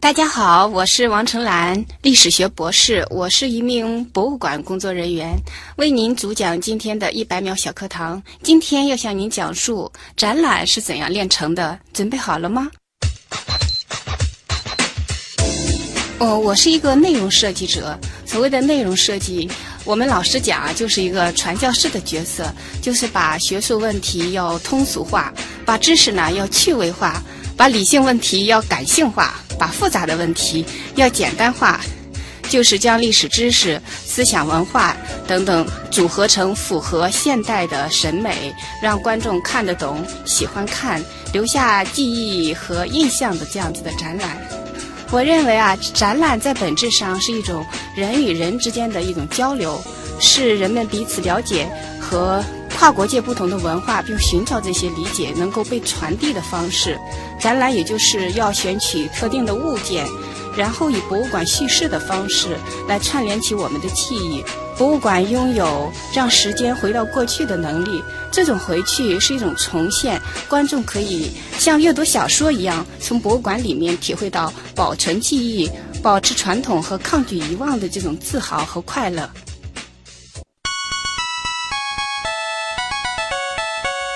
大家好，我是王成兰，历史学博士，我是一名博物馆工作人员，为您主讲今天的一百秒小课堂。今天要向您讲述展览是怎样炼成的，准备好了吗？哦，我是一个内容设计者。所谓的内容设计，我们老师讲啊，就是一个传教士的角色，就是把学术问题要通俗化，把知识呢要趣味化，把理性问题要感性化。把复杂的问题要简单化，就是将历史知识、思想文化等等组合成符合现代的审美，让观众看得懂、喜欢看、留下记忆和印象的这样子的展览。我认为啊，展览在本质上是一种人与人之间的一种交流，是人们彼此了解和。跨国界不同的文化，并寻找这些理解能够被传递的方式。展览也就是要选取特定的物件，然后以博物馆叙事的方式来串联起我们的记忆。博物馆拥有让时间回到过去的能力，这种回去是一种重现。观众可以像阅读小说一样，从博物馆里面体会到保存记忆、保持传统和抗拒遗忘的这种自豪和快乐。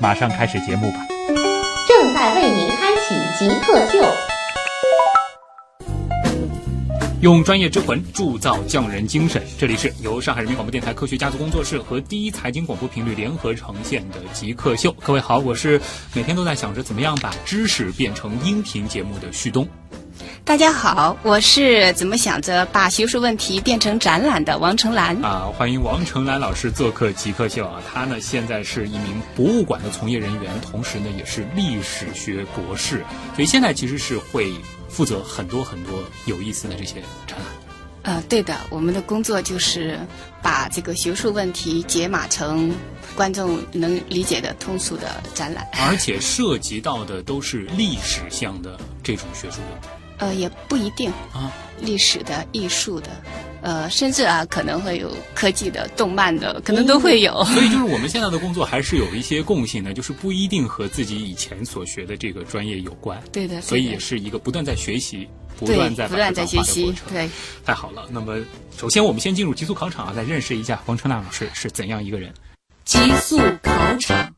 马上开始节目吧。正在为您开启极客秀，用专业之魂铸造匠人精神。这里是由上海人民广播电台科学家族工作室和第一财经广播频率联合呈现的极客秀。各位好，我是每天都在想着怎么样把知识变成音频节目的旭东。大家好，我是怎么想着把学术问题变成展览的王成兰啊！欢迎王成兰老师做客极客秀啊！他呢现在是一名博物馆的从业人员，同时呢也是历史学博士，所以现在其实是会负责很多很多有意思的这些展览。呃，对的，我们的工作就是把这个学术问题解码成观众能理解的通俗的展览，而且涉及到的都是历史向的这种学术问题。呃，也不一定啊，历史的、艺术的，呃，甚至啊，可能会有科技的、动漫的，可能都会有。所以，就是我们现在的工作还是有一些共性的，就是不一定和自己以前所学的这个专业有关。对的，所以也是一个不断在学习、不断在不断在学习。对，太好了。那么，首先我们先进入极速考场啊，再认识一下黄春娜老师是怎样一个人。极速考场。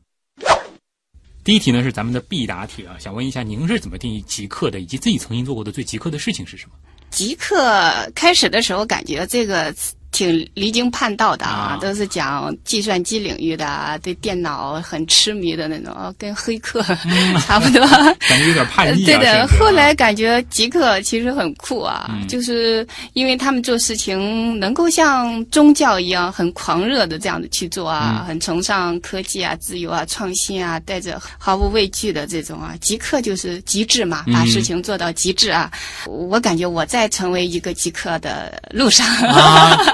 第一题呢是咱们的必答题啊，想问一下您是怎么定义极客的，以及自己曾经做过的最极客的事情是什么？极客开始的时候感觉这个。挺离经叛道的啊，都是讲计算机领域的，对电脑很痴迷的那种，跟黑客 差不多，感觉有点叛逆。对的，后来感觉极客其实很酷啊，就是因为他们做事情能够像宗教一样很狂热的这样的去做啊，很崇尚科技啊、自由啊、创新啊，带着毫无畏惧的这种啊，极客就是极致嘛，把事情做到极致啊。我感觉我在成为一个极客的路上。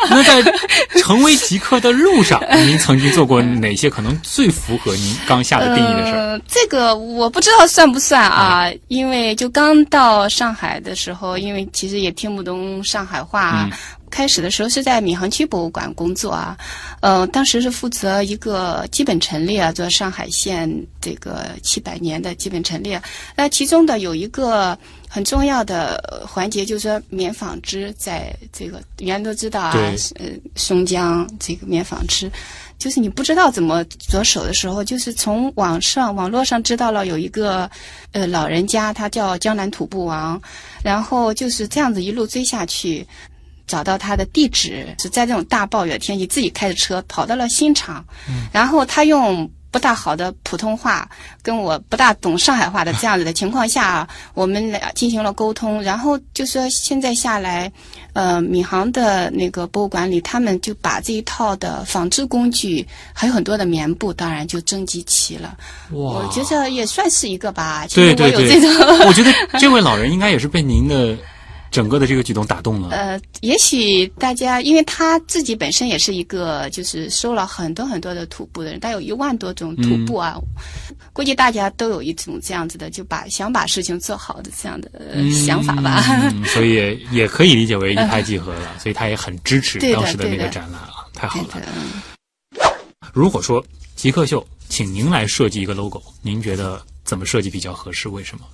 那在成为极客的路上，您曾经做过哪些可能最符合您刚下的定义的事儿？这个我不知道算不算啊，因为就刚到上海的时候，因为其实也听不懂上海话。开始的时候是在闵行区博物馆工作啊，呃，当时是负责一个基本陈列啊，做上海县这个七百年的基本陈列。那其中的有一个。很重要的环节就是说棉纺织在这个原来都知道啊，呃，松江这个棉纺织，就是你不知道怎么着手的时候，就是从网上网络上知道了有一个呃老人家，他叫江南土布王，然后就是这样子一路追下去，找到他的地址是在这种大暴雨天气，自己开着车跑到了新厂，然后他用。不大好的普通话，跟我不大懂上海话的这样子的情况下，我们俩进行了沟通，然后就说现在下来，呃，闵行的那个博物馆里，他们就把这一套的纺织工具，还有很多的棉布，当然就征集齐了。哇，我觉得也算是一个吧。对对对，我觉得这位老人应该也是被您的。整个的这个举动打动了。呃，也许大家，因为他自己本身也是一个，就是收了很多很多的徒步的人，他有一万多种徒步啊，估计大家都有一种这样子的，就把想把事情做好的这样的、呃想法吧。嗯，所以也也可以理解为一拍即合了，所以他也很支持当时的那个展览啊，太好了。如果说极客秀，请您来设计一个 logo，您觉得怎么设计比较合适？为什么？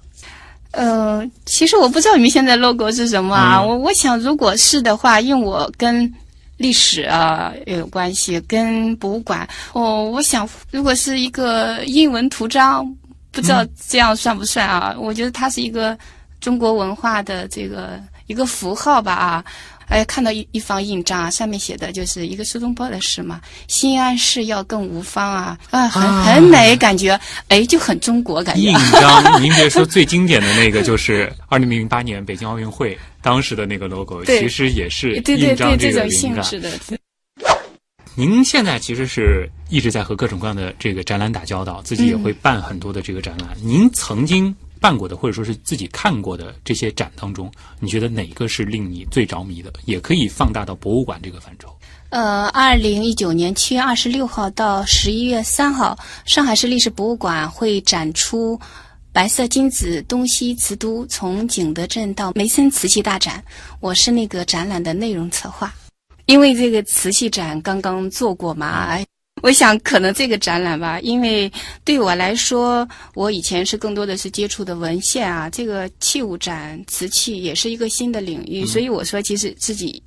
呃，其实我不知道你们现在 logo 是什么啊？嗯我我想，如果是的话，因为我跟历史啊也有关系，跟博物馆，哦，我想如果是一个英文图章，不知道这样算不算啊？我觉得它是一个中国文化的这个一个符号吧啊。哎，看到一一方印章啊，上面写的就是一个苏东坡的诗嘛，“新安市要更无方啊”，啊，很啊很美，感觉哎就很中国感觉。印章，您别说最经典的那个，就是 二零零八年北京奥运会当时的那个 logo，其实也是对对印章对，这种个。性质的，您现在其实是一直在和各种各样的这个展览打交道，自己也嗯会办很多的这个展览。您曾经办过的，或者说是自己看过的这些展当中，你觉得哪个是令你最着迷的？也可以放大到博物馆这个范畴。呃，二零一九年七月二十六号到十一月三号，上海市历史博物馆会展出《白色金子东西瓷都：从景德镇到梅森瓷器大展》，我是那个展览的内容策划。因为这个瓷器展刚刚做过嘛，我想可能这个展览吧，因为对我来说，我以前是更多的是接触的文献啊，这个器物展、瓷器也是一个新的领域，所以我说其实自己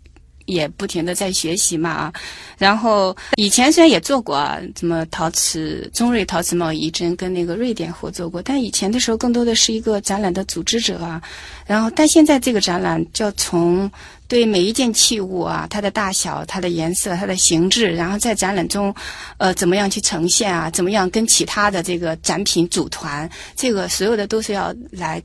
也不停的在学习嘛啊。然后以前虽然也做过啊，什么陶瓷中瑞陶瓷贸易针跟那个瑞典合作过，但以前的时候更多的是一个展览的组织者啊。然后但现在这个展览就要从对每一件器物啊，它的大小、它的颜色、它的形制，然后在展览中，呃，怎么样去呈现啊？怎么样跟其他的这个展品组团？这个所有的都是要来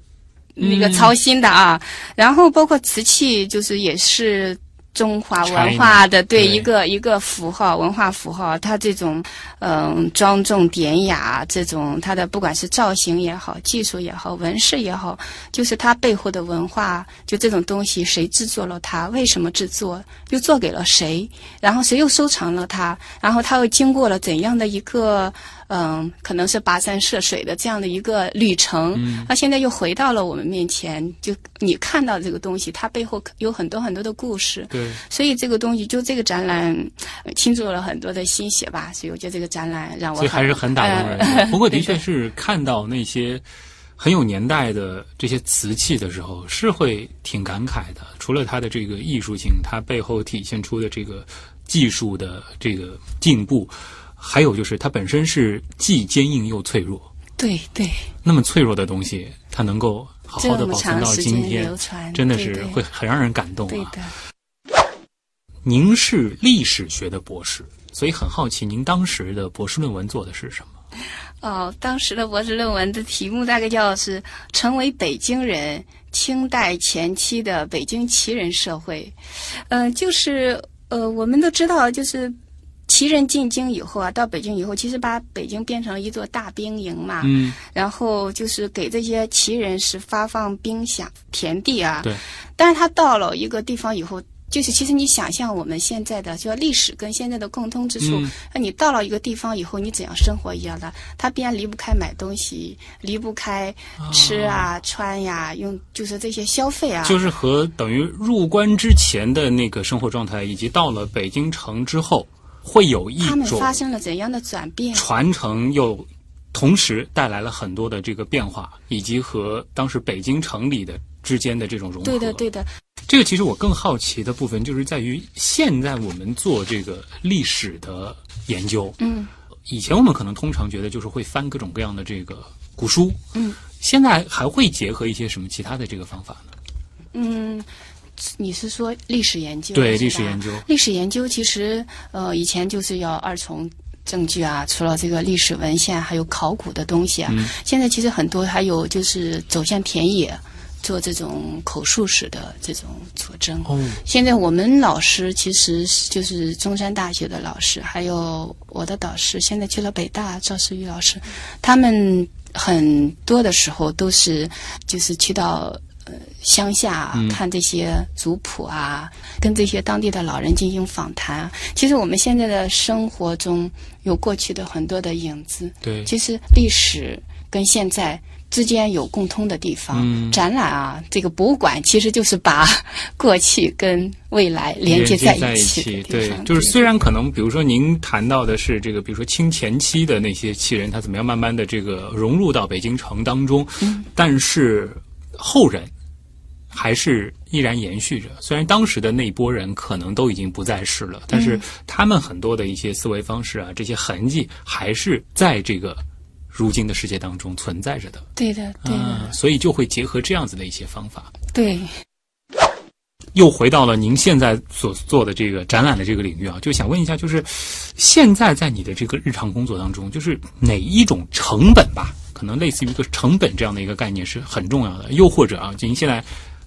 那个操心的啊。然后包括瓷器，就是也是。中华文化的对对一个一个符号，文化符号，它这种嗯庄重典雅，这种它的不管是造型也好，技术也好，纹饰也好，就是它背后的文化，就这种东西，谁制作了它？为什么制作？又做给了谁？然后谁又收藏了它？然后它又经过了怎样的一个嗯，可能是跋山涉水的这样的一个旅程？嗯那现在又回到了我们面前，就你看到这个东西，它背后有很多很多的故事。对，所以这个东西，就这个展览，呃倾注了很多的心血吧。所以我觉得这个展览让我所以还是很打动人不过的确 是看到那些很有年代的这些瓷器的时候，是会挺感慨的。除了它的这个艺术性，它背后体现出的这个技术的这个进步，还有就是它本身是既坚硬又脆弱。对对，那么脆弱的东西，它能够好好的保存到今天真的是会很让人感动啊。对的。您是历史学的博士，所以很好奇，您当时的博士论文做的是什么？哦，当时的博士论文的题目大概叫是“成为北京人：清代前期的北京旗人社会”。嗯、就是呃，我们都知道，就是旗人进京以后啊，到北京以后，其实把北京变成了一座大兵营嘛。嗯，然后就是给这些旗人是发放兵饷田地啊。对。但是他到了一个地方以后，就是其实你想象我们现在的，就说历史跟现在的共通之处，嗯那你到了一个地方以后，你怎样生活一样的，他必然离不开买东西，离不开吃啊、穿呀，用就是这些消费啊。就是和等于入关之前的那个生活状态，以及到了北京城之后，会有一种发生了怎样的转变？传承，又同时带来了很多的这个变化，以及和当时北京城里的之间的这种融合。对的，对的，这个其实我更好奇的部分，就是在于现在我们做这个历史的研究，嗯，以前我们可能通常觉得就是会翻各种各样的这个古书，嗯，现在还会结合一些什么其他的这个方法呢？嗯，你是说历史研究？对历史研究历史研究其实呃，以前就是要二重证据啊，除了这个历史文献，还有考古的东西啊。嗯现在其实很多还有就是走向田野，做这种口述史的这种佐证。哦，现在我们老师其实就是中山大学的老师，还有我的导师，现在去了北大赵世玉老师，他们很多的时候都是就是去到呃乡下啊、嗯。看这些族谱啊，跟这些当地的老人进行访谈啊。其实我们现在的生活中有过去的很多的影子，对，其实历史跟现在之间有共通的地方。嗯。展览啊，这个博物馆其实就是把过去跟未来连接在在一起对，就是虽然可能，比如说您谈到的是这个，比如说清前期的那些旗人，他怎么样慢慢的这个融入到北京城当中，嗯。但是后人还是依然延续着。虽然当时的那一波人可能都已经不在世了，但是嗯他们很多的一些思维方式啊，这些痕迹还是在这个如今的世界当中存在着的。对的，对的，啊，所以就会结合这样子的一些方法。对。又回到了您现在所做的这个展览的这个领域啊，就想问一下，就是现在在你的这个日常工作当中，就是哪一种成本吧，可能类似于一个成本这样的一个概念是很重要的。又或者啊，就您现在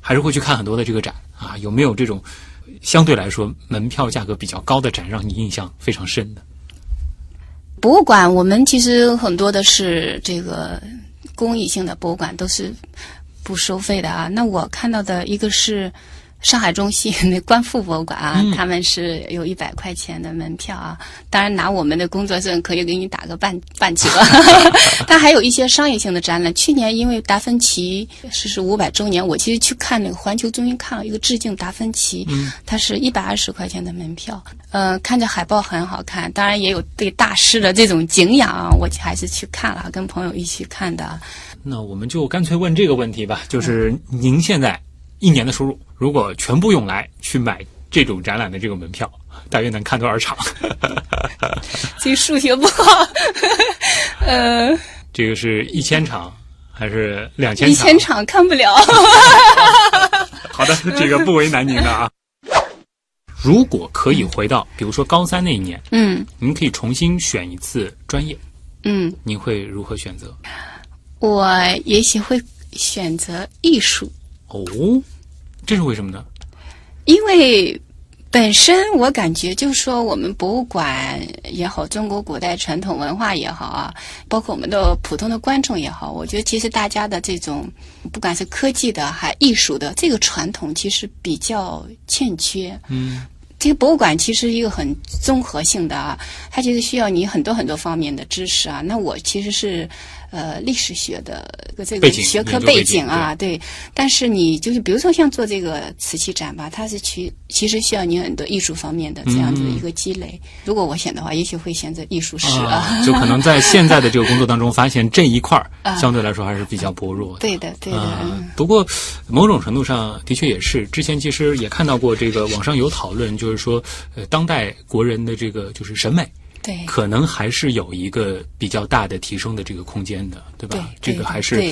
还是会去看很多的这个展啊，有没有这种相对来说门票价格比较高的展，让你印象非常深的？博物馆，我们其实很多的是这个公益性的博物馆，都是不收费的啊。那我看到的一个是上海中心 那观复博物馆啊，嗯他们是有一百块钱的门票啊。当然，拿我们的工作证可以给你打个半半折。但还有一些商业性的展览，去年因为达芬奇逝世五百周年，我其实去看那个环球中心看了一个致敬达芬奇，嗯它是一百二十块钱的门票，呃，看着海报很好看，当然也有对大师的这种敬仰啊，我还是去看了，跟朋友一起看的。那我们就干脆问这个问题吧，就是您现在一年的收入，如果全部用来去买这种展览的这个门票，大约能看多少场？这个数学不好，呃，这个是一千场还是两千一？千场看不了。好的，这个不为难您的啊。如果可以回到，比如说高三那一年，嗯您可以重新选一次专业，嗯，您会如何选择？我也许会选择艺术，哦，这是为什么呢？因为本身我感觉就是说，我们博物馆也好，中国古代传统文化也好啊，包括我们的普通的观众也好，我觉得其实大家的这种不管是科技的还艺术的这个传统，其实比较欠缺。嗯，这个博物馆其实一个很综合性的啊，它其实需要你很多很多方面的知识啊。那我其实是呃历史学的这个学科背背景景啊，对。但是你就是比如说像做这个瓷器展吧，它是其其实需要你很多艺术方面的这样子的一个积累。如果我选的话，也许会选择艺术史啊。啊，就可能在现在的这个工作当中，发现这一块 相对来说还是比较薄弱的。对的，对的，啊嗯，不过某种程度上的确也是，之前其实也看到过这个网上有讨论，就是说，呃，当代国人的这个就是审美，对。可能还是有一个比较大的提升的这个空间的，对吧？对对这个还是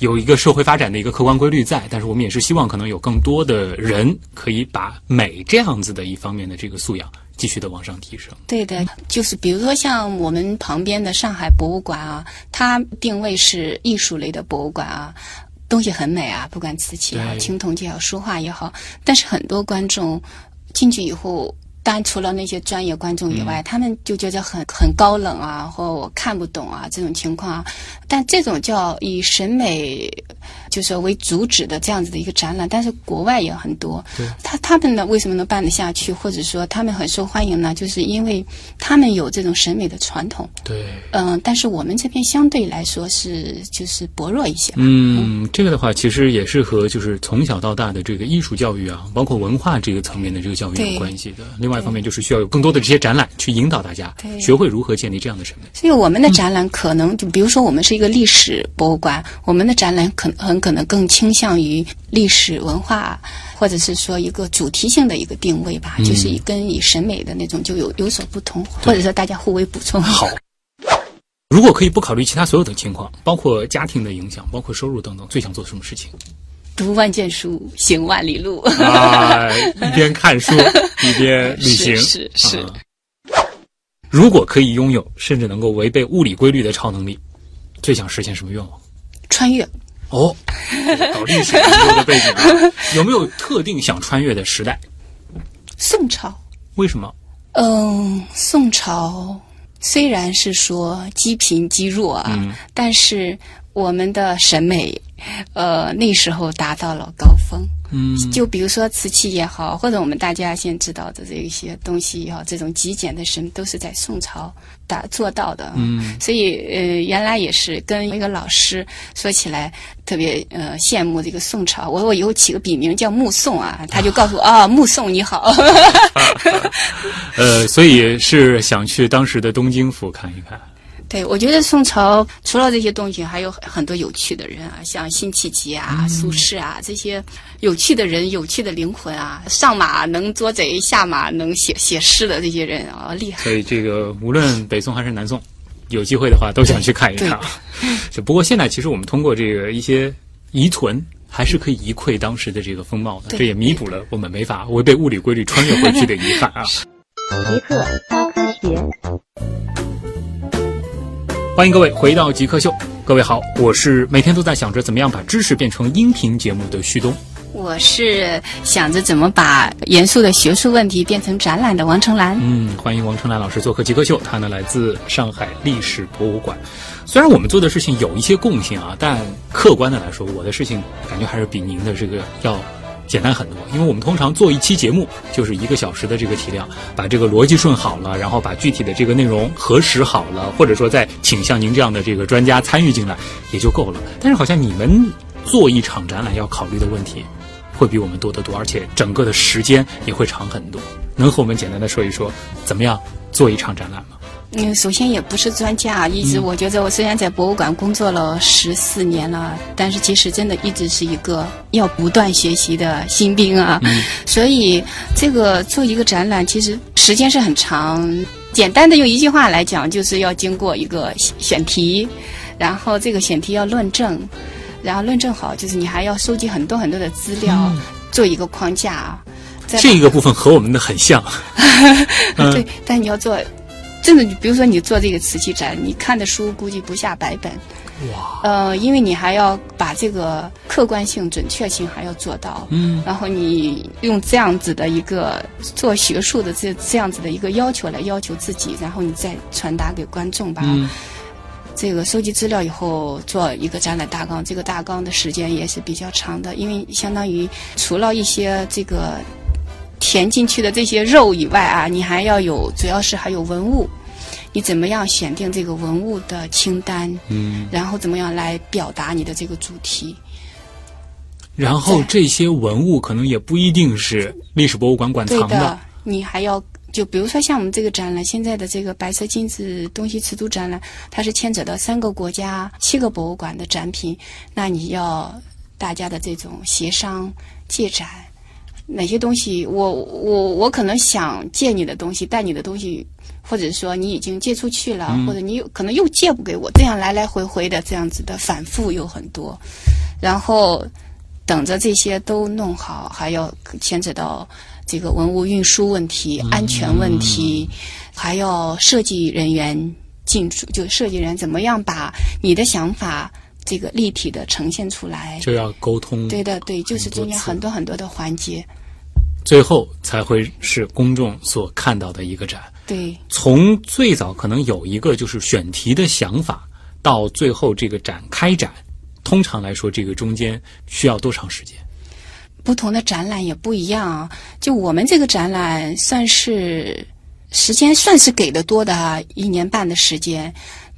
有一个社会发展的一个客观规律在，但是我们也是希望可能有更多的人可以把美这样子的一方面的这个素养继续的往上提升。对的，就是比如说像我们旁边的上海博物馆啊，它定位是艺术类的博物馆啊，东西很美啊，不管瓷器也好、青铜器也好、书画也好，但是很多观众进去以后。当然，除了那些专业观众以外，他们就觉得很很高冷啊，或我看不懂啊这种情况啊。但这种叫以审美就是为主旨的这样子的一个展览，但是国外也很多。对他他们呢为什么能办得下去，或者说他们很受欢迎呢？就是因为他们有这种审美的传统。对，嗯，但是我们这边相对来说是就是薄弱一些吧。嗯，这个的话其实也是和就是从小到大的这个艺术教育啊，包括文化这个层面的这个教育有关系的。另外一方面就是需要有更多的这些展览去引导大家对学会如何建立这样的审美。所以我们的展览可能就比如说我们是一个历史博物馆，我们的展览可很可能更倾向于历史文化，或者是说一个主题性的一个定位吧，嗯就是以跟以审美的那种就有有所不同，或者说大家互为补充。好。如果可以不考虑其他所有的情况，包括家庭的影响，包括收入等等，最想做什么事情？读万卷书，行万里路。啊，一边 看书一边旅行，是是是啊如果可以拥有甚至能够违背物理规律的超能力，最想实现什么愿望？穿越。哦，搞历史研究的背景啊，有没有特定想穿越的时代？宋朝，为什么？嗯，宋朝虽然是说积贫积弱啊，嗯但是我们的审美呃那时候达到了高峰。嗯，就比如说瓷器也好，或者我们大家现在知道的这一些东西也好，这种极简的审都是在宋朝达做到的。嗯，所以呃，原来也是跟一个老师说起来特别呃羡慕这个宋朝。我我以后起个笔名叫目宋啊，他就告诉我啊，目宋你好。呃，所以是想去当时的东京府看一看。对，我觉得宋朝除了这些东西，还有很多有趣的人啊，像辛弃疾啊、苏轼啊这些有趣的人、有趣的灵魂啊，上马能捉贼，下马能写写诗的这些人啊，厉害。所以这个无论北宋还是南宋，有机会的话都想去看一看。就不过现在其实我们通过这个一些遗存，还是可以一窥当时的这个风貌的，这也弥补了我们没法违背物理规律穿越回去的遗憾啊。极客高科学。欢迎各位回到极客秀，各位好，我是每天都在想着怎么样把知识变成音频节目的旭东。我是想着怎么把严肃的学术问题变成展览的王成兰。嗯，欢迎王成兰老师做客极客秀，他呢来自上海历史博物馆。虽然我们做的事情有一些共性啊，但客观的来说，我的事情感觉还是比您的这个要简单很多。因为我们通常做一期节目就是一个小时的这个体量，把这个逻辑顺好了，然后把具体的这个内容核实好了，或者说再请像您这样的这个专家参与进来也就够了。但是好像你们做一场展览要考虑的问题会比我们多得多，而且整个的时间也会长很多。能和我们简单的说一说怎么样做一场展览吗？嗯，首先也不是专家，一直我觉得我虽然在博物馆工作了十四年了，但是其实真的一直是一个要不断学习的新兵啊。所以这个做一个展览，其实时间是很长。简单的用一句话来讲，就是要经过一个选题，然后这个选题要论证，然后论证好，就是你还要收集很多很多的资料，做一个框架。这个部分和我们的很像。嗯对，但你要做，真的，你比如说你做这个瓷器展，你看的书估计不下百本。哇，呃，因为你还要把这个客观性、准确性还要做到，嗯，然后你用这样子的一个做学术的这这样子的一个要求来要求自己，然后你再传达给观众吧。嗯这个收集资料以后做一个展览大纲，这个大纲的时间也是比较长的，因为相当于除了一些这个填进去的这些肉以外啊，你还要有，主要是还有文物，你怎么样选定这个文物的清单，嗯，然后怎么样来表达你的这个主题。然后这些文物可能也不一定是历史博物馆馆藏对的，你还要就比如说像我们这个展览，现在的这个白色金子东西瓷都展览，它是牵扯到三个国家、七个博物馆的展品，那你要大家的这种协商借展，哪些东西我我我可能想借你的东西，带你的东西。或者说你已经借出去了，或者你有可能又借不给我，这样来来回回的这样子的反复有很多，然后等着这些都弄好，还要牵扯到这个文物运输问题、安全问题，还要设计人员进驻，就设计人怎么样把你的想法这个立体的呈现出来。就要沟通，对的，对，就是中间很多很多的环节。最后才会是公众所看到的一个展。对，从最早可能有一个就是选题的想法，到最后这个展开展，通常来说，这个中间需要多长时间？不同的展览也不一样啊。就我们这个展览，算是时间算是给的多的啊，一年半的时间。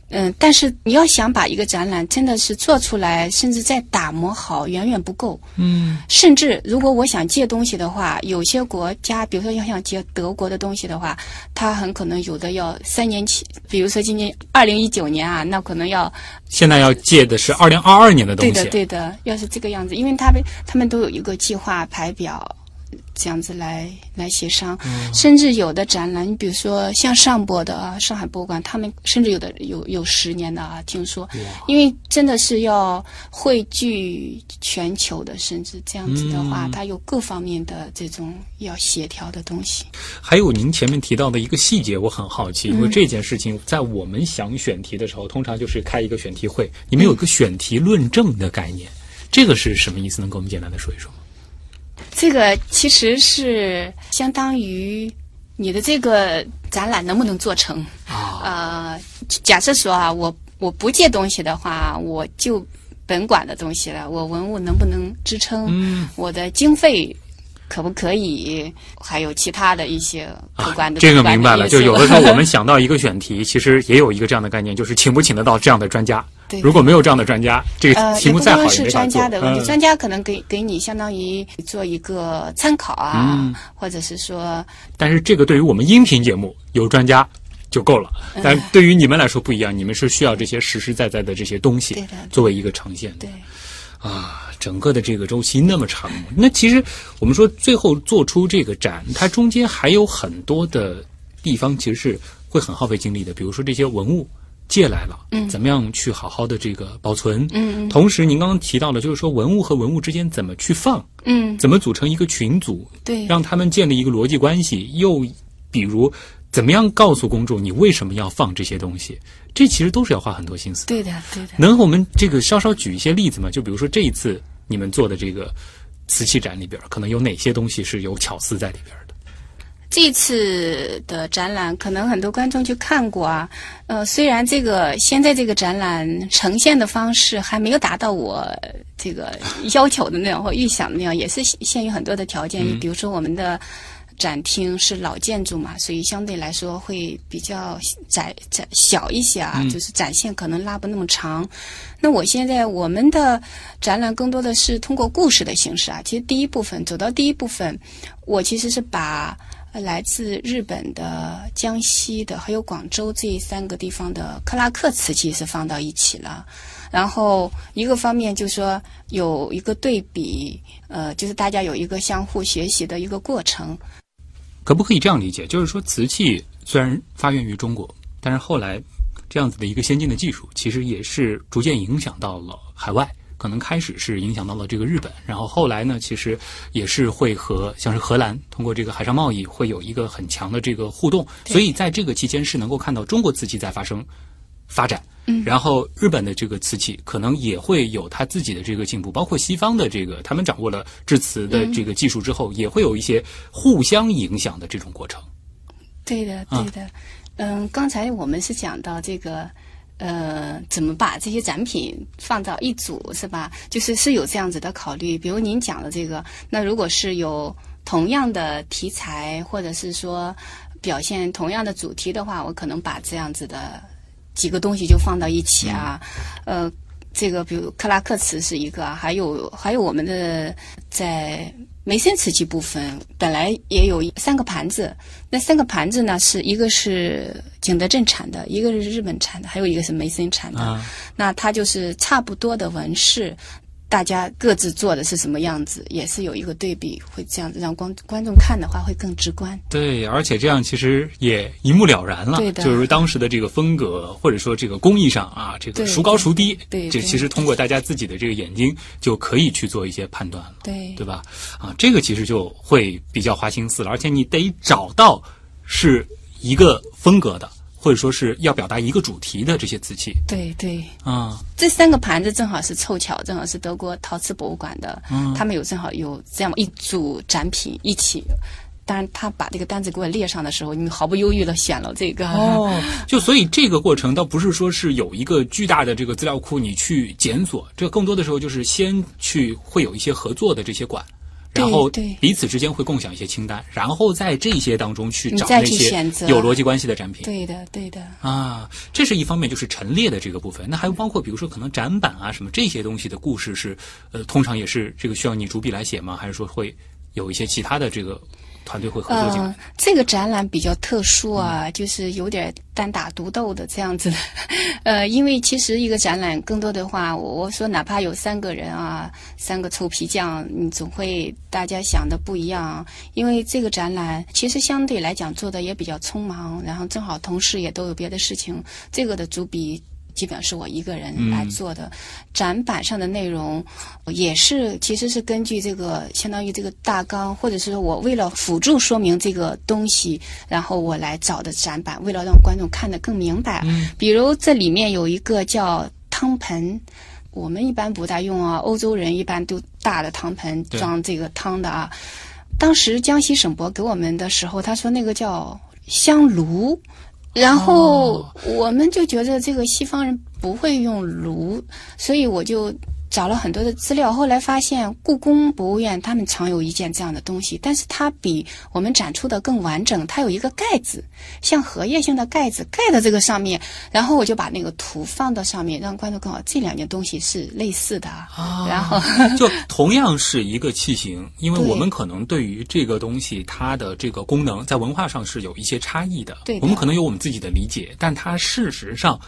嗯，但是你要想把一个展览真的是做出来，甚至再打磨好，远远不够。嗯，甚至如果我想借东西的话，有些国家，比如说要想借德国的东西的话，它很可能有的要三年起。比如说今年二零一九年啊，那可能要现在要借的是二零二二年的东西。对的，对的，要是这个样子，因为他们他们都有一个计划排表，这样子来来协商。甚至有的展览，你比如说像上博的啊，上海博物馆，他们甚至有的有有十年的啊，听说，因为真的是要汇聚全球的，甚至这样子的话，它有各方面的这种要协调的东西。还有您前面提到的一个细节，我很好奇，因为这件事情在我们想选题的时候，通常就是开一个选题会，你们有一个选题论证的概念，这个是什么意思？能给我们简单的说一说吗？这个其实是相当于你的这个展览能不能做成啊，呃，假设说啊，我我不借东西的话，我就本馆的东西了，我文物能不能支撑？嗯，我的经费可不可以？还有其他的一些客观的、啊这个明白了。就有的时候我们想到一个选题，其实也有一个这样的概念，就是请不请得到这样的专家。对如果没有这样的专家，这个呃，题目再好也没法做。专家的问题，嗯专家可能给给你相当于做一个参考啊，嗯或者是说但是这个对于我们音频节目有专家就够了，嗯但对于你们来说不一样，你们是需要这些实实在在的这些东西作为一个呈现的对。啊。整个的这个周期那么长，那其实我们说最后做出这个展，它中间还有很多的地方其实是会很耗费精力的，比如说这些文物。借来了，嗯，怎么样去好好的这个保存？嗯嗯同时您刚刚提到了，就是说文物和文物之间怎么去放，嗯，怎么组成一个群组，对让他们建立一个逻辑关系。又比如，怎么样告诉公众你为什么要放这些东西？这其实都是要花很多心思的。对的对的。能和我们这个稍稍举一些例子吗？就比如说这一次你们做的这个瓷器展里边，可能有哪些东西是有巧思在里边的？这次的展览，可能很多观众去看过啊。呃，虽然这个现在这个展览呈现的方式还没有达到我这个要求的那样或预想的那样，也是限于很多的条件。嗯比如说我们的展厅是老建筑嘛，所以相对来说会比较窄窄小一些啊，就是展现可能拉不那么长。那我现在我们的展览更多的是通过故事的形式啊。其实第一部分走到第一部分，我其实是把呃来自日本的、江西的还有广州这三个地方的克拉克瓷器是放到一起了。然后一个方面就是说有一个对比，呃，就是大家有一个相互学习的一个过程。可不可以这样理解？就是说，瓷器虽然发源于中国，但是后来这样子的一个先进的技术，其实也是逐渐影响到了海外。可能开始是影响到了这个日本，然后后来呢，其实也是会和像是荷兰通过这个海上贸易会有一个很强的这个互动，所以在这个期间是能够看到中国瓷器在发生发展。嗯，然后日本的这个瓷器可能也会有它自己的这个进步，包括西方的这个他们掌握了制瓷的这个技术之后，也会有一些互相影响的这种过程。对的，啊对的。嗯，刚才我们是讲到这个，呃，怎么把这些展品放到一组，是吧？就是是有这样子的考虑。比如您讲的这个，那如果是有同样的题材，或者是说表现同样的主题的话，我可能把这样子的几个东西就放到一起啊，呃。这个比如克拉克瓷是一个啊，还有还有我们的在梅森瓷器部分，本来也有三个盘子，那三个盘子呢是一个是景德镇产的，一个是日本产的，还有一个是梅森产的。啊那它就是差不多的纹饰，大家各自做的是什么样子，也是有一个对比，会这样子让观观众看的话会更直观。对，而且这样其实也一目了然了，对的就是当时的这个风格，或者说这个工艺上啊，这个孰高孰低，这其实通过大家自己的这个眼睛就可以去做一些判断了，对对吧？啊，这个其实就会比较花心思了，而且你得找到是一个风格的，或者说是要表达一个主题的这些瓷器对对，啊，这三个盘子正好是凑巧，正好是德国陶瓷博物馆的，嗯他们有正好有这样一组展品一起。当然，他把这个单子给我列上的时候，你毫不犹豫的选了这个。哦，就所以这个过程倒不是说是有一个巨大的这个资料库你去检索，这更多的时候就是先去会有一些合作的这些馆。对然后彼此之间会共享一些清单，然后在这些当中去找那些有逻辑关系的展品。对的，对的。啊，这是一方面，就是陈列的这个部分。那还有包括，比如说可能展板啊什么这些东西的故事是，呃，通常也是这个需要你主笔来写吗？还是说会有一些其他的这个团队会合作进来？嗯，这个展览比较特殊啊，就是有点单打独斗的这样子的。呃，因为其实一个展览更多的话，我我说哪怕有三个人啊，三个臭皮匠，你总会大家想的不一样。因为这个展览其实相对来讲做的也比较匆忙，然后正好同事也都有别的事情，这个的主笔。基本上是我一个人来做的，展板上的内容也是，其实是根据这个相当于这个大纲，或者是说我为了辅助说明这个东西，然后我来找的展板，为了让观众看得更明白。嗯，比如这里面有一个叫汤盆。我们一般不大用啊，欧洲人一般都大的汤盆装这个汤的啊。当时江西省博给我们的时候，他说那个叫香炉，然后哦。我们就觉得这个西方人不会用炉，所以我就找了很多的资料，后来发现故宫博物院他们常有一件这样的东西，但是它比我们展出的更完整，它有一个盖子，像荷叶形的盖子盖在这个上面，然后我就把那个图放到上面，让观众看好这两件东西是类似的，啊。然后就同样是一个器型，因为我们可能对于这个东西它的这个功能在文化上是有一些差异的，对的。我们可能有我们自己的理解，但它事实上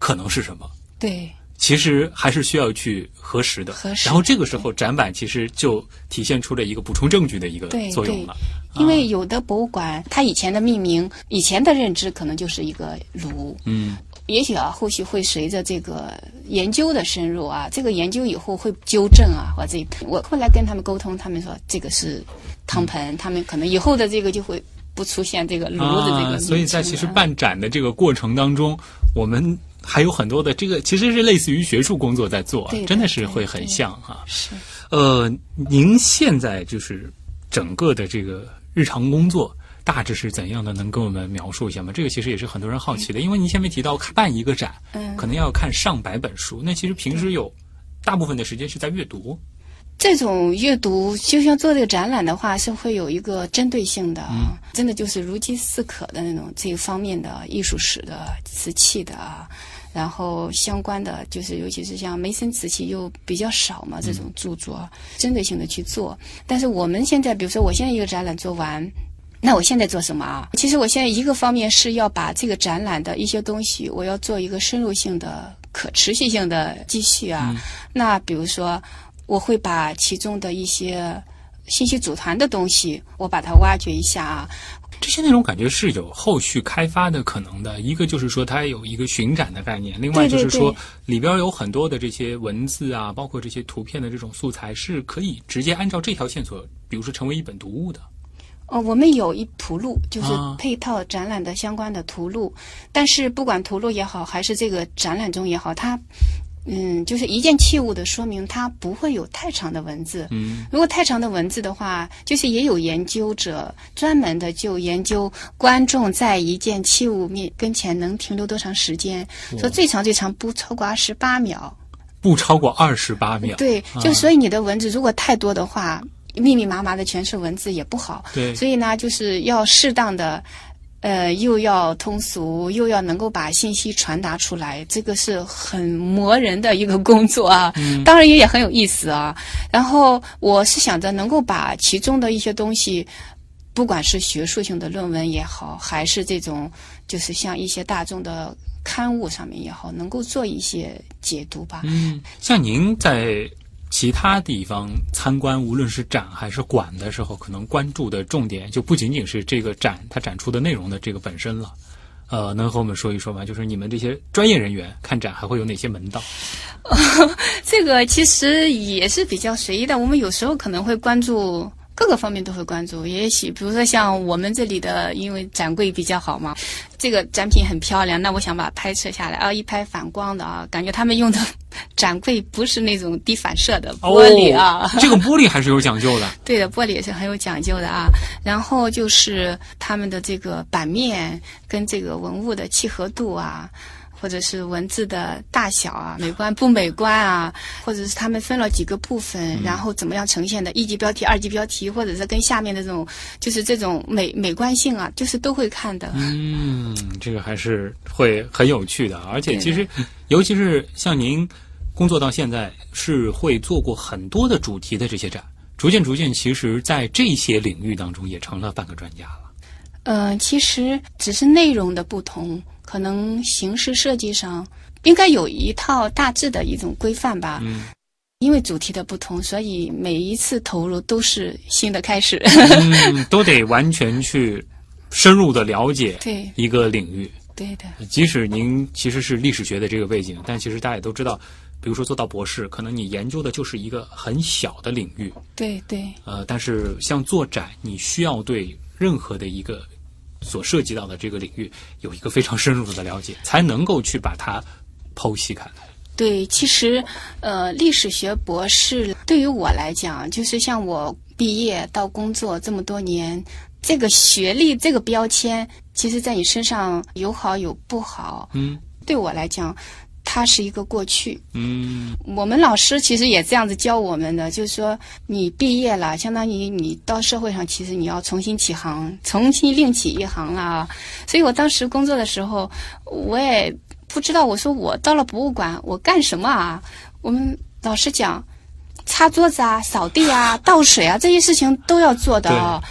可能是什么？对其实还是需要去核实的。核实。然后这个时候展板其实就体现出了一个补充证据的一个作用了。因为有的博物馆它以前的命名，以前的认知可能就是一个炉，嗯，也许啊，后续会随着这个研究的深入啊，这个研究以后会纠正啊，或者我后来跟他们沟通，他们说这个是汤盆，他们可能以后的这个就会不出现这个炉的这个所以在其实办展的这个过程当中，我们还有很多的这个其实是类似于学术工作在做，真的是会很像哈、是呃，您现在就是整个的这个日常工作。大致是怎样的？能跟我们描述一下吗？这个其实也是很多人好奇的，因为您前面提到办一个展，嗯可能要看上百本书，那其实平时有大部分的时间是在阅读。这种阅读，就像做这个展览的话，是会有一个针对性的，真的就是如饥似渴的那种这一方面的艺术史的、瓷器的啊，然后相关的就是尤其是像梅森瓷器又比较少嘛，这种著作针对性的去做。但是我们现在，比如说我现在一个展览做完。那我现在做什么啊？其实我现在一个方面是要把这个展览的一些东西，我要做一个深入性的、可持续性的继续啊。那比如说，我会把其中的一些信息组团的东西，我把它挖掘一下啊。这些内容感觉是有后续开发的可能的。一个就是说它有一个巡展的概念，另外就是说里边有很多的这些文字啊，包括这些图片的这种素材，是可以直接按照这条线索，比如说成为一本读物的。哦，我们有一图录，就是啊配套展览的相关的图录。但是不管图录也好，还是这个展览中也好，它，嗯，就是一件器物的说明，它不会有太长的文字。嗯，如果太长的文字的话，就是也有研究者专门的就研究观众在一件器物面跟前能停留多长时间，说最长最长不超过二十八秒。不超过二十八秒。对，啊就所以你的文字如果太多的话，密密麻麻的全是文字也不好。对所以呢，就是要适当的。呃，又要通俗，又要能够把信息传达出来，这个是很磨人的一个工作啊。嗯当然也也很有意思啊。然后我是想着能够把其中的一些东西，不管是学术性的论文也好，还是这种就是像一些大众的刊物上面也好，能够做一些解读吧。嗯，像您在其他地方参观，无论是展还是馆的时候，可能关注的重点就不仅仅是这个展它展出的内容的这个本身了。呃，能和我们说一说吗？就是你们这些专业人员看展还会有哪些门道？这个其实也是比较随意的，我们有时候可能会关注。各个方面都会关注，也许比如说像我们这里的，因为展柜比较好嘛，这个展品很漂亮，那我想把它拍摄下来啊，一拍反光的啊，感觉他们用的 展柜不是那种低反射的玻璃啊，哦、这个玻璃还是有讲究的。对的，玻璃也是很有讲究的啊。然后就是他们的这个版面跟这个文物的契合度啊。或者是文字的大小啊，美观不美观啊，或者是他们分了几个部分，嗯、然后怎么样呈现的，一级标题、二级标题，或者是跟下面的这种，就是这种美美观性啊，就是都会看的。嗯，这个还是会很有趣的，而且其实，尤其是像您工作到现在，是会做过很多的主题的这些展，逐渐逐渐，其实在这些领域当中也成了半个专家了。嗯、呃，其实只是内容的不同。可能形式设计上应该有一套大致的一种规范吧。嗯，因为主题的不同，所以每一次投入都是新的开始。嗯，都得完全去深入的了解对一个领域。对的。即使您其实是历史学的这个背景，但其实大家也都知道，比如说做到博士，可能你研究的就是一个很小的领域。对对。呃，但是像做展，你需要对任何的一个。所涉及到的这个领域有一个非常深入的了解，才能够去把它剖析开来。对，其实呃，历史学博士对于我来讲，就是像我毕业到工作这么多年，这个学历这个标签，其实在你身上有好有不好。嗯，对我来讲，它是一个过去。嗯我们老师其实也这样子教我们的，就是说你毕业了，相当于你到社会上，其实你要重新起航，重新另起一行了啊。所以我当时工作的时候，我也不知道，我说我到了博物馆，我干什么啊？我们老师讲，擦桌子啊、扫地啊、倒水啊这些事情都要做的啊。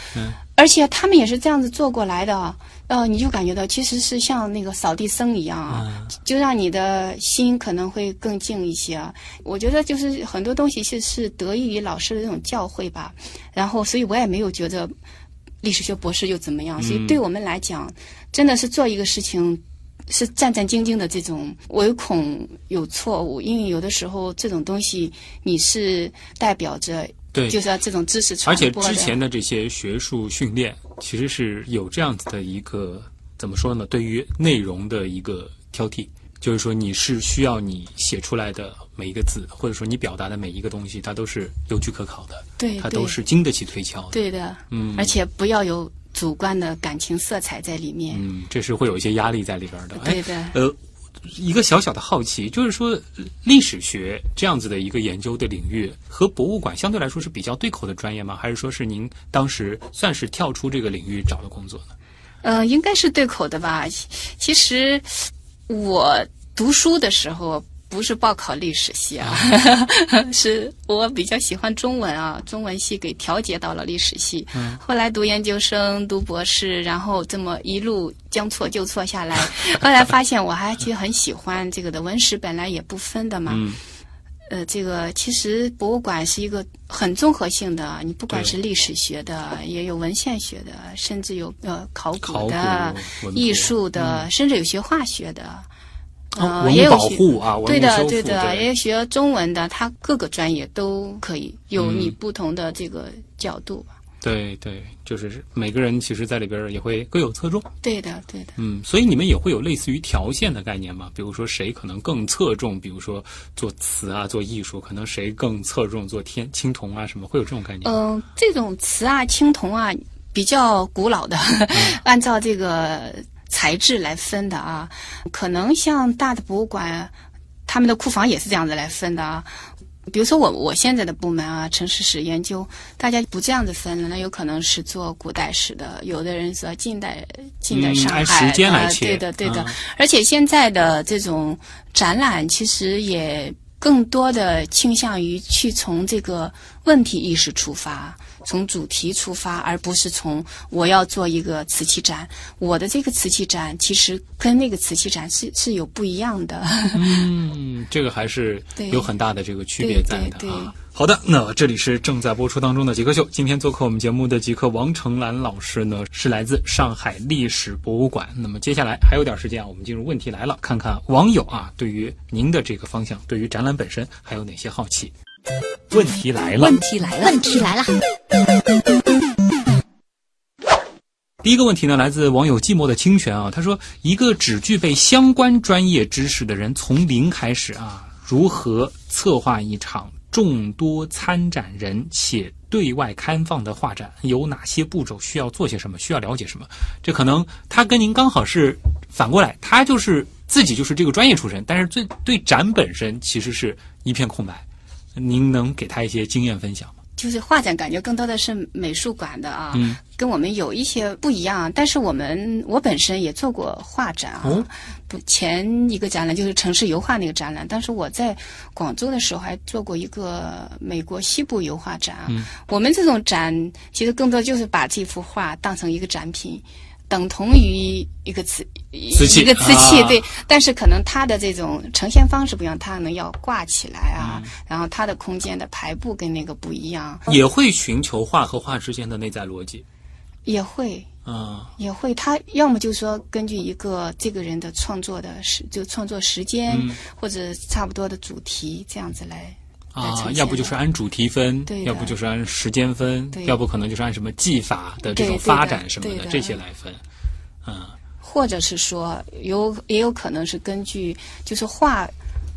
而且他们也是这样子做过来的，呃，你就感觉到其实是像那个扫地僧一样啊，啊就让你的心可能会更静一些啊。我觉得就是很多东西是是得益于老师的这种教诲吧，然后所以我也没有觉得历史学博士又怎么样，所以对我们来讲，真的是做一个事情。是战战兢兢的这种，唯恐有错误，因为有的时候这种东西你是代表着，对就是要这种知识而且传播的。之前的这些学术训练，其实是有这样子的一个怎么说呢？对于内容的一个挑剔，就是说你是需要你写出来的每一个字，或者说你表达的每一个东西，它都是有据可考的，对对它都是经得起推敲的。对的，嗯而且不要有主观的感情色彩在里面。嗯，这是会有一些压力在里边的。哎对的呃，一个小小的好奇，就是说历史学这样子的一个研究的领域和博物馆相对来说是比较对口的专业吗？还是说是您当时算是跳出这个领域找的工作呢？呃，应该是对口的吧。其实我读书的时候不是报考历史系啊，是我比较喜欢中文啊，中文系给调节到了历史系。后来读研究生、读博士，然后这么一路将错就错下来，后来发现我还其实很喜欢这个的。文史本来也不分的嘛。嗯呃，这个其实博物馆是一个很综合性的，你不管是历史学的，也有文献学的，甚至有呃考考古古的、艺术的，甚至有学化学的。哦，呃，文也有学护啊，文对的，对的，对也有学中文的，他各个专业都可以有嗯你不同的这个角度吧。对对，就是每个人其实在里边也会各有侧重。对的，对的。嗯，所以你们也会有类似于条线的概念吗？比如说谁可能更侧重，比如说做词啊、做艺术，可能谁更侧重做天青铜啊什么，会有这种概念吗？嗯、这种瓷啊、青铜啊，比较古老的，按照这个材质来分的啊。可能像大的博物馆，他们的库房也是这样子来分的啊。比如说我我现在的部门啊，城市史研究，大家不这样子分了，那有可能是做古代史的，有的人说近代近代嗯上海，按时间来呃对的对的。啊而且现在的这种展览，其实也更多的倾向于去从这个问题意识出发，从主题出发，而不是从我要做一个瓷器展。我的这个瓷器展其实跟那个瓷器展是是有不一样的。嗯，这个还是有很大的这个区别在的啊。好的，那这里是正在播出当中的极客秀。今天做客我们节目的极客王成兰老师呢，是来自上海历史博物馆。那么接下来还有点时间啊，我们进入问题来了，看看网友啊对于您的这个方向，对于展览本身还有哪些好奇。问题来了，问题来了，问题来了，第一个问题呢，来自网友寂寞的清泉啊，他说，一个只具备相关专业知识的人，从零开始啊，如何策划一场众多参展人且对外开放的画展？有哪些步骤？需要做些什么？需要了解什么？这可能他跟您刚好是反过来，他就是自己就是这个专业出身，但是最对展本身其实是一片空白。您能给他一些经验分享吗？就是画展感觉更多的是美术馆的啊，嗯跟我们有一些不一样。但是我们我本身也做过画展啊，哦不前一个展览就是城市油画那个展览，当时我在广州的时候还做过一个美国西部油画展啊。我们这种展其实更多就是把这幅画当成一个展品。等同于一个瓷瓷器一个瓷器，啊。对，但是可能它的这种呈现方式不一样，它可能要挂起来啊，嗯。然后它的空间的排布跟那个不一样，也会寻求画和画之间的内在逻辑。也会啊，也会，他要么就是说根据一个这个人的创作的时，就创作时间、嗯。或者差不多的主题这样子来啊，要不就是按主题分对，要不就是按时间分，对。要不可能就是按什么技法的这种发展什么的这些来分。嗯或者是说有也有可能是根据就是画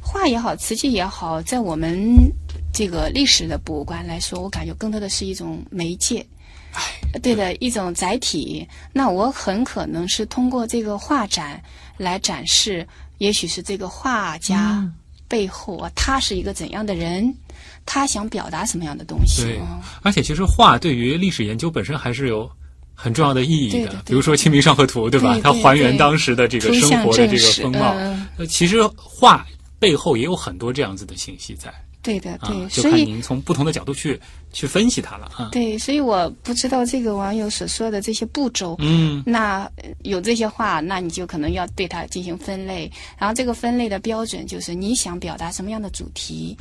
画也好，瓷器也好，在我们这个历史的博物馆来说，我感觉更多的是一种媒介。对的，一种载体。那我很可能是通过这个画展来展示也许是这个画家背后啊，他是一个怎样的人，他想表达什么样的东西。对嗯，而且其实画对于历史研究本身还是有很重要的意义的，对的对比如说《清明上河图》，对吧？它还原当时的这个生活的这个风貌。嗯呃，其实画背后也有很多这样子的信息在对的，啊对，，就看所以您从不同的角度去去分析它了啊。对，所以我不知道这个网友所说的这些步骤。嗯那呃有这些话，那你就可能要对它进行分类，然后这个分类的标准就是你想表达什么样的主题。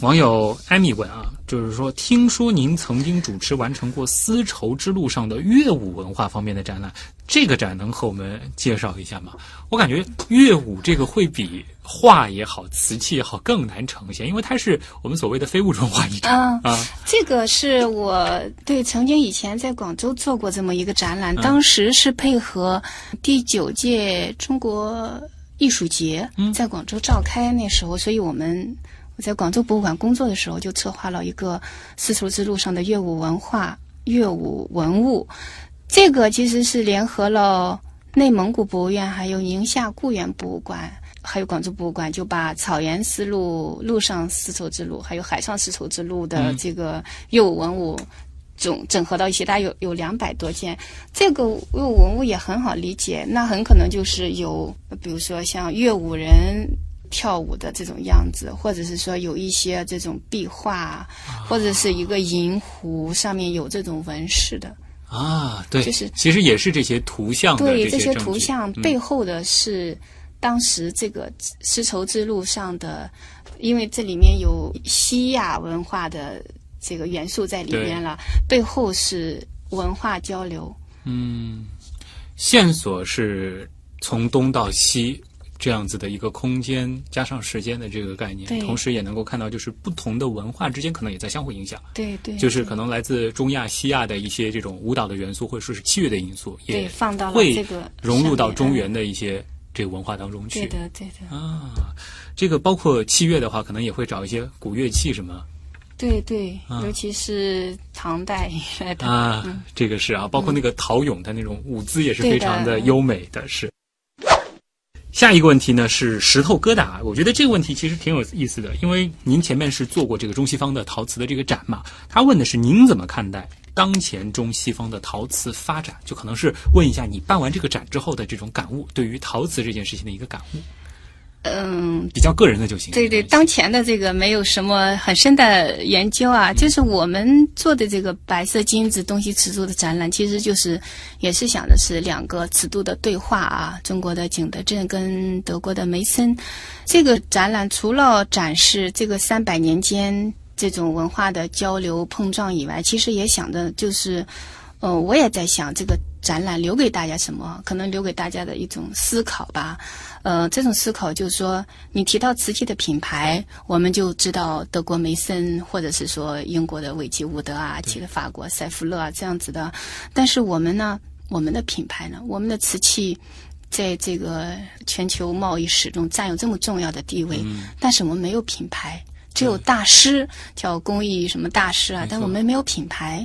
网友艾米问啊，就是说，听说您曾经主持完成过丝绸之路上的乐舞文化方面的展览，这个展能和我们介绍一下吗？我感觉乐舞这个会比画也好、瓷器也好更难呈现，因为它是我们所谓的非物质文化遗产啊啊。这个是我对曾经以前在广州做过这么一个展览，嗯当时是配合第九届中国艺术节嗯在广州召开，那时候，所以我们我在广州博物馆工作的时候，就策划了一个丝绸之路上的乐舞文化、乐舞文物。这个其实是联合了内蒙古博物院、还有宁夏固原博物馆。还有广州博物馆就把草原丝路、陆上丝绸之路，还有海上丝绸之路的嗯这个乐舞文物总整合到一起，大概有有两百多件。这个乐舞文物也很好理解，那很可能就是有，比如说像乐舞人跳舞的这种样子，或者是说有一些这种壁画，或者是一个银壶上面有这种纹饰的。啊，对，就是其实也是这些图像的对这些图像嗯背后的是当时这个丝绸之路上的，因为这里面有西亚文化的这个元素在里面了，背后是文化交流。嗯，线索是从东到西这样子的一个空间加上时间的这个概念，同时也能够看到，就是不同的文化之间可能也在相互影响，对对，就是可能来自中亚、西亚的一些这种舞蹈的元素，或者说是器乐的因素，也对放到了会这个融入到中原的一些这个文化当中去。对的对的，啊，这个包括器乐的话，可能也会找一些古乐器什么对对，啊尤其是唐代以来的。啊，嗯这个是啊，包括那个陶俑的那种舞姿也是非常的优美的，是。下一个问题呢是石头疙瘩，我觉得这个问题其实挺有意思的，因为您前面是做过这个中西方的陶瓷的这个展嘛，他问的是您怎么看待当前中西方的陶瓷发展，就可能是问一下你办完这个展之后的这种感悟，对于陶瓷这件事情的一个感悟，嗯，比较个人的就行。对对，当前的这个没有什么很深的研究啊，就是我们做的这个白色金子东西尺度的展览，其实就是也是想的是两个尺度的对话啊，中国的景德镇跟德国的梅森。这个展览除了展示这个三百年间这种文化的交流碰撞以外，其实也想的就是，呃，我也在想这个展览留给大家什么，可能留给大家的一种思考吧。呃，这种思考就是说，你提到瓷器的品牌，我们就知道德国梅森，或者是说英国的韦吉伍德啊，其实法国塞夫勒啊这样子的。但是我们呢，我们的品牌呢，我们的瓷器，在这个全球贸易史中占有这么重要的地位，但是我们没有品牌，只有大师，叫工艺什么大师啊但我们没有品牌。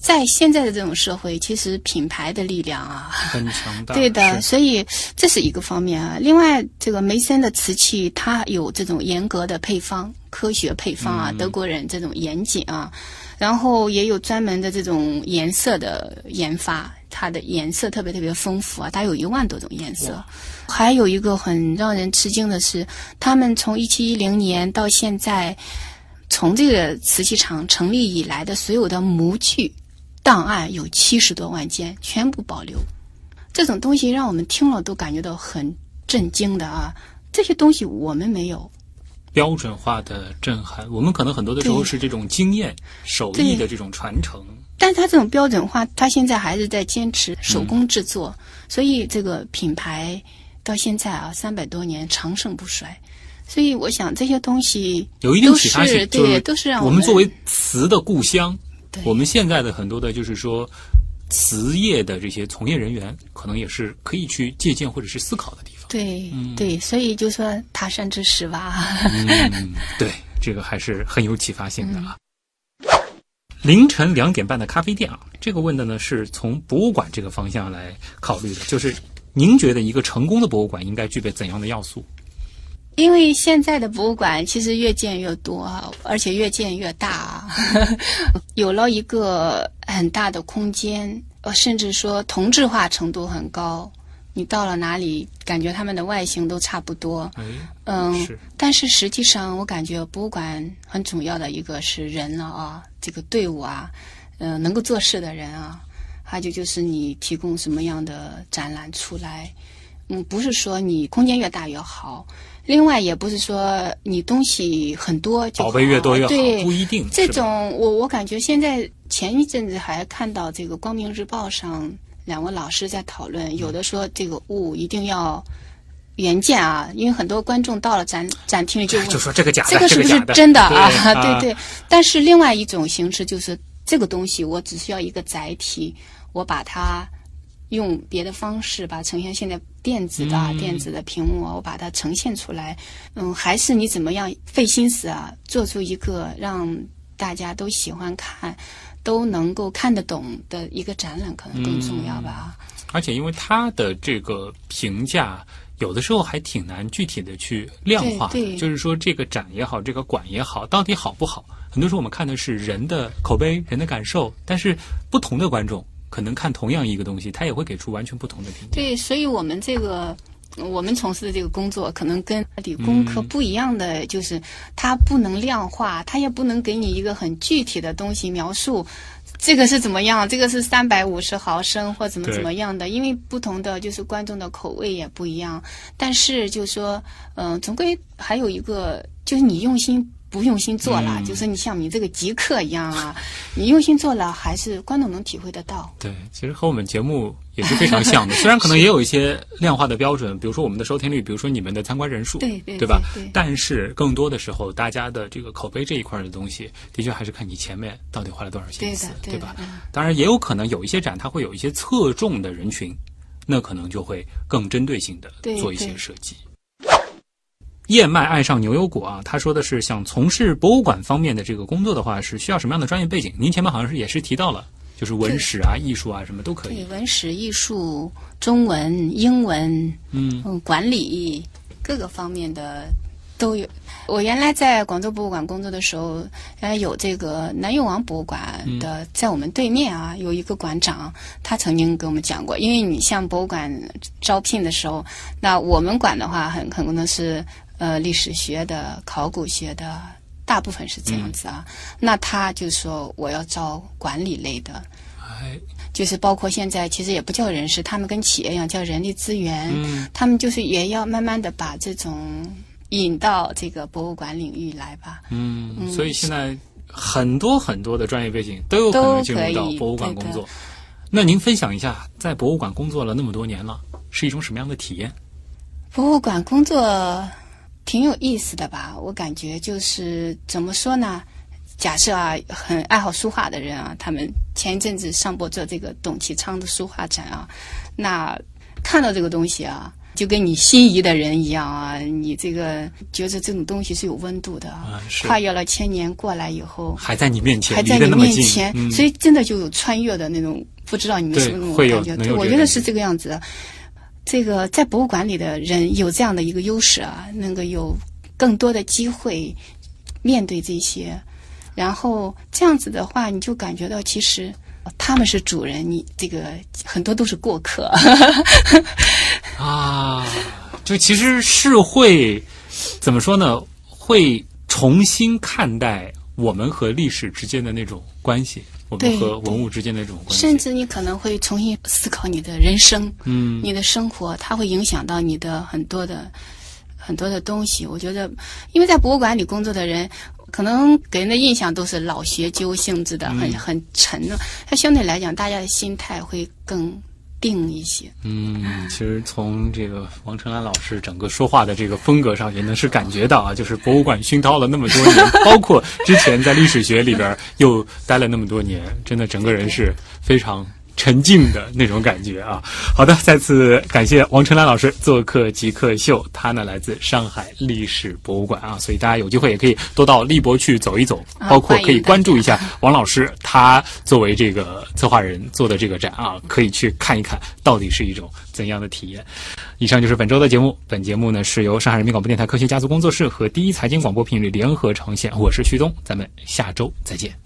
在现在的这种社会，其实品牌的力量啊，很强大。对的，所以这是一个方面啊。另外，这个梅森的瓷器，它有这种严格的配方、科学配方啊，嗯德国人这种严谨啊，然后也有专门的这种颜色的研发，它的颜色特别特别丰富啊，它有一万多种颜色。还有一个很让人吃惊的是，他们从一七一零年到现在，从这个瓷器厂成立以来的所有的模具档案有七十多万件，全部保留。这种东西让我们听了都感觉到很震惊的啊！这些东西我们没有，标准化的震撼。我们可能很多的时候是这种经验、手艺的这种传承。但是它这种标准化，它现在还是在坚持手工制作，所以这个品牌到现在啊三百多年长盛不衰。所以我想这些东西有一定都启发性，是对，都是让们我们作为瓷的故乡，对我们现在的很多的就是说瓷业的这些从业人员，可能也是可以去借鉴或者是思考的地方。对、对，所以就说他山之石吧。嗯，对，这个还是很有启发性的啊。凌晨两点半的咖啡店啊，这个问的呢是从博物馆这个方向来考虑的，就是您觉得一个成功的博物馆应该具备怎样的要素？因为现在的博物馆其实越建越多啊，而且越建越大啊，有了一个很大的空间，呃，甚至说同质化程度很高。你到了哪里，感觉他们的外形都差不多。哎，嗯是，但是实际上，我感觉博物馆很重要的一个是人了啊，这个队伍啊，呃，能够做事的人啊，还有就是你提供什么样的展览出来，嗯，不是说你空间越大越好，另外也不是说你东西很多就宝贝越多越好，对，不一定。这种我我感觉现在前一阵子还看到这个《光明日报》上两位老师在讨论，有的说这个物一定要原件啊，因为很多观众到了展展厅里就问就说这个假的，这个是不是真的啊？对对对。但是另外一种形式就是这个东西，我只需要一个载体，我把它用别的方式把它呈现。现在电子的、电子的屏幕啊，我把它呈现出来。嗯，还是你怎么样费心思啊，做出一个让大家都喜欢看、都能够看得懂的一个展览，可能更重要吧？而且因为它的这个评价。有的时候还挺难具体的去量化对就是说这个展也好，这个馆也好，到底好不好？很多时候我们看的是人的口碑、人的感受，但是不同的观众可能看同样一个东西，他也会给出完全不同的评价。对，所以我们这个我们从事的这个工作，可能跟理工科不一样的，就是它不能量化，它也不能给你一个很具体的东西描述。这个是怎么样？这个是三百五十毫升或怎么怎么样的？因为不同的就是观众的口味也不一样。但是就是说，嗯、总归还有一个，就是你用心不用心做了，嗯就是你像你这个极客一样啊，你用心做了，还是观众能体会得到。对，其实和我们节目也是非常像的，虽然可能也有一些量化的标准，比如说我们的收听率，比如说你们的参观人数，对对对吧？对对但是更多的时候，大家的这个口碑这一块的东西，的确还是看你前面到底花了多少心思，对吧？嗯当然，也有可能有一些展，它会有一些侧重的人群，那可能就会更针对性的做一些设计。燕麦爱上牛油果啊，他说的是想从事博物馆方面的这个工作的话，是需要什么样的专业背景？您前面好像是也是提到了，就是文史啊、艺术啊什么都可对以。文史艺术、中文、英文，嗯嗯，管理各个方面的都有。我原来在广州博物馆工作的时候，原来有这个南越王博物馆的，在我们对面啊，有一个馆长，他曾经给我们讲过，因为你像博物馆招聘的时候，那我们馆的话很很可能是呃历史学的、考古学的。大部分是这样子啊，那他就说我要招管理类的，哎，就是包括现在其实也不叫人事，他们跟企业一样叫人力资源，嗯他们就是也要慢慢的把这种引到这个博物馆领域来吧。嗯，所以现在很多很多的专业背景都有可能进入到博物馆工作。那您分享一下，在博物馆工作了那么多年了，是一种什么样的体验？博物馆工作挺有意思的吧？我感觉就是怎么说呢？假设啊，很爱好书画的人啊，他们前一阵子上播做这个董其昌的书画展啊，那看到这个东西啊，就跟你心仪的人一样啊，你这个觉得这种东西是有温度的，啊跨越了千年过来以后，还在你面前，还在你面前，嗯、所以真的就有穿越的那种，不知道你们是不是那种感觉？对我觉得是这个样子的。这个在博物馆里的人有这样的一个优势啊，能够有更多的机会面对这些，然后这样子的话，你就感觉到其实他们是主人，你这个很多都是过客。啊，就其实是会怎么说呢？会重新看待我们和历史之间的那种关系，我们对和文物之间的这种关系。甚至你可能会重新思考你的人生，嗯，你的生活，它会影响到你的很多的很多的东西。我觉得，因为在博物馆里工作的人，可能给人的印象都是老学究性质的，嗯很很沉的。它相对来讲，大家的心态会更定一些。嗯，其实从这个王成兰老师整个说话的这个风格上，也能是感觉到啊，就是博物馆熏陶了那么多年，包括之前在历史学里边又待了那么多年，真的整个人是非常沉静的那种感觉啊。好的，再次感谢王晨兰老师做客极客秀，他呢来自上海历史博物馆啊，所以大家有机会也可以多到立博去走一走，啊包括可以关注一下王老师他作为这个策划人做的这个展啊，可以去看一看到底是一种怎样的体验。以上就是本周的节目，本节目呢是由上海人民广播电台科学家族工作室和第一财经广播频率联合呈现，我是徐东，咱们下周再见。